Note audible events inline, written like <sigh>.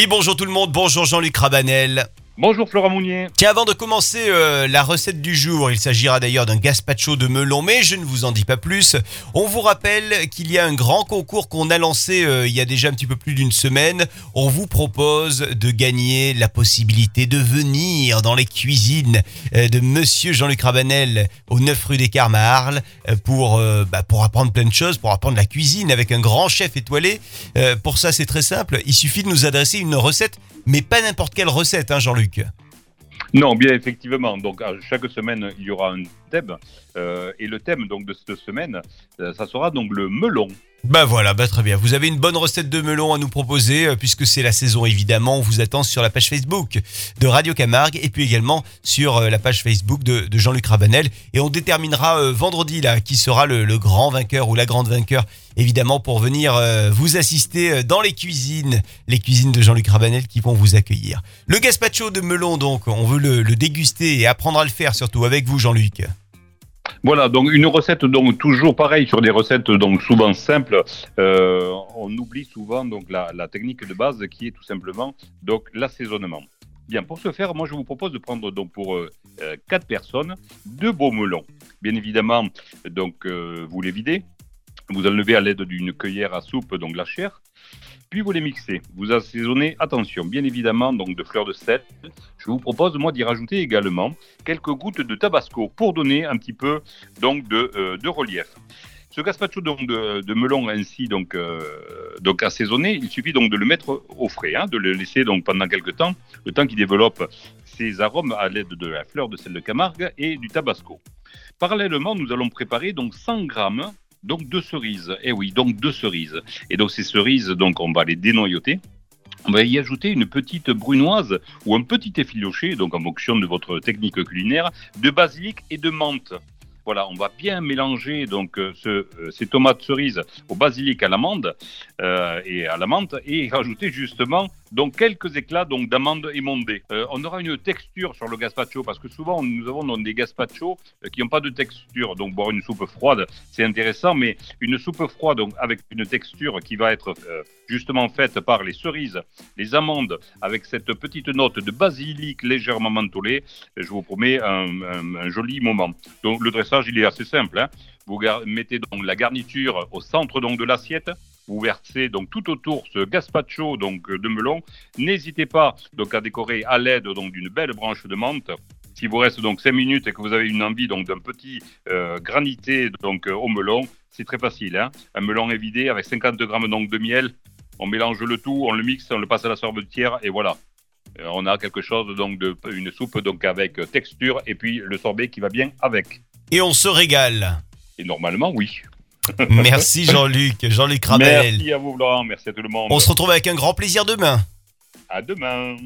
Oui, bonjour tout le monde, bonjour Jean-Luc Rabanel. Bonjour Flora Mounier. Tiens, avant de commencer euh, la recette du jour, il s'agira d'ailleurs d'un gazpacho de melon, mais je ne vous en dis pas plus. On vous rappelle qu'il y a un grand concours qu'on a lancé euh, il y a déjà un petit peu plus d'une semaine. On vous propose de gagner la possibilité de venir dans les cuisines euh, de Monsieur Jean-Luc Rabanel au 9 rue des Carmes à Arles pour, bah, pour apprendre plein de choses, pour apprendre la cuisine avec un grand chef étoilé. Pour ça, c'est très simple. Il suffit de nous adresser une recette, mais pas n'importe quelle recette, hein, Jean-Luc. Non, bien effectivement. Donc chaque semaine, il y aura un thème. euh, et le thème donc de cette semaine, euh, ça sera donc le melon. Bah voilà, bah très bien. Vous avez une bonne recette de melon à nous proposer, euh, puisque c'est la saison évidemment. On vous attend sur la page Facebook de Radio Camargue et puis également sur la page Facebook de, Jean-Luc Rabanel. Et on déterminera vendredi là qui sera le, grand vainqueur ou la grande vainqueur, évidemment, pour venir vous assister dans les cuisines, les cuisines de Jean-Luc Rabanel qui vont vous accueillir. Le gazpacho de melon, donc, on veut le déguster et apprendre à le faire surtout avec vous, Jean-Luc. Voilà, donc une recette donc toujours pareil sur des recettes donc souvent simples. Euh, on oublie souvent donc la, technique de base qui est tout simplement donc l'assaisonnement. Bien, pour ce faire, moi je vous propose de prendre donc pour euh, euh, quatre personnes deux beaux melons. Bien évidemment, donc euh, vous les videz, vous enlevez à l'aide d'une cuillère à soupe donc la chair, puis vous les mixez. Vous assaisonnez, attention, bien évidemment donc de fleurs de sel. Je vous propose moi d'y rajouter également quelques gouttes de tabasco pour donner un petit peu donc de, euh, relief. Ce gazpacho donc de, de melon ainsi donc euh, donc assaisonné, il suffit donc de le mettre au frais, hein, de le laisser donc pendant quelques temps, le temps qu'il développe ses arômes à l'aide de la fleur de sel de Camargue et du tabasco. Parallèlement, nous allons préparer donc 100 grammes donc de cerises. Et oui, donc de cerises. Et donc ces cerises, donc on va les dénoyauter. On va y ajouter une petite brunoise ou un petit effiloché, donc en fonction de votre technique culinaire, de basilic et de menthe. Voilà, on va bien mélanger donc euh, euh, ces tomates cerises au basilic à l'amande euh, et à la menthe et <laughs> rajouter justement donc quelques éclats donc d'amandes émondées. On aura une texture sur le gazpacho parce que souvent nous avons des gazpachos qui n'ont pas de texture. Donc boire une soupe froide c'est intéressant, mais une soupe froide donc avec une texture qui va être justement faite par les cerises, les amandes avec cette petite note de basilic légèrement mentholée, je vous promets un, un- joli moment. Donc le dressage il est assez simple. hein. Vous mettez donc la garniture au centre donc de l'assiette. Vous versez donc tout autour ce gazpacho donc euh, de melon. N'hésitez pas donc à décorer à l'aide donc d'une belle branche de menthe. S'il vous reste donc 5 minutes et que vous avez une envie donc d'un petit euh, granité donc euh, au melon, c'est très facile. Hein Un melon évidé avec 50 grammes donc de miel. On mélange le tout, on le mixe, on le passe à la sorbetière et voilà. On a quelque chose donc de une soupe donc avec texture et puis le sorbet qui va bien avec. Et on se régale. Et normalement, oui. <laughs> Merci Jean-Luc, Jean-Luc Rabanel. Merci à vous, Laurent. Merci à tout le monde. On se retrouve avec un grand plaisir demain. À demain.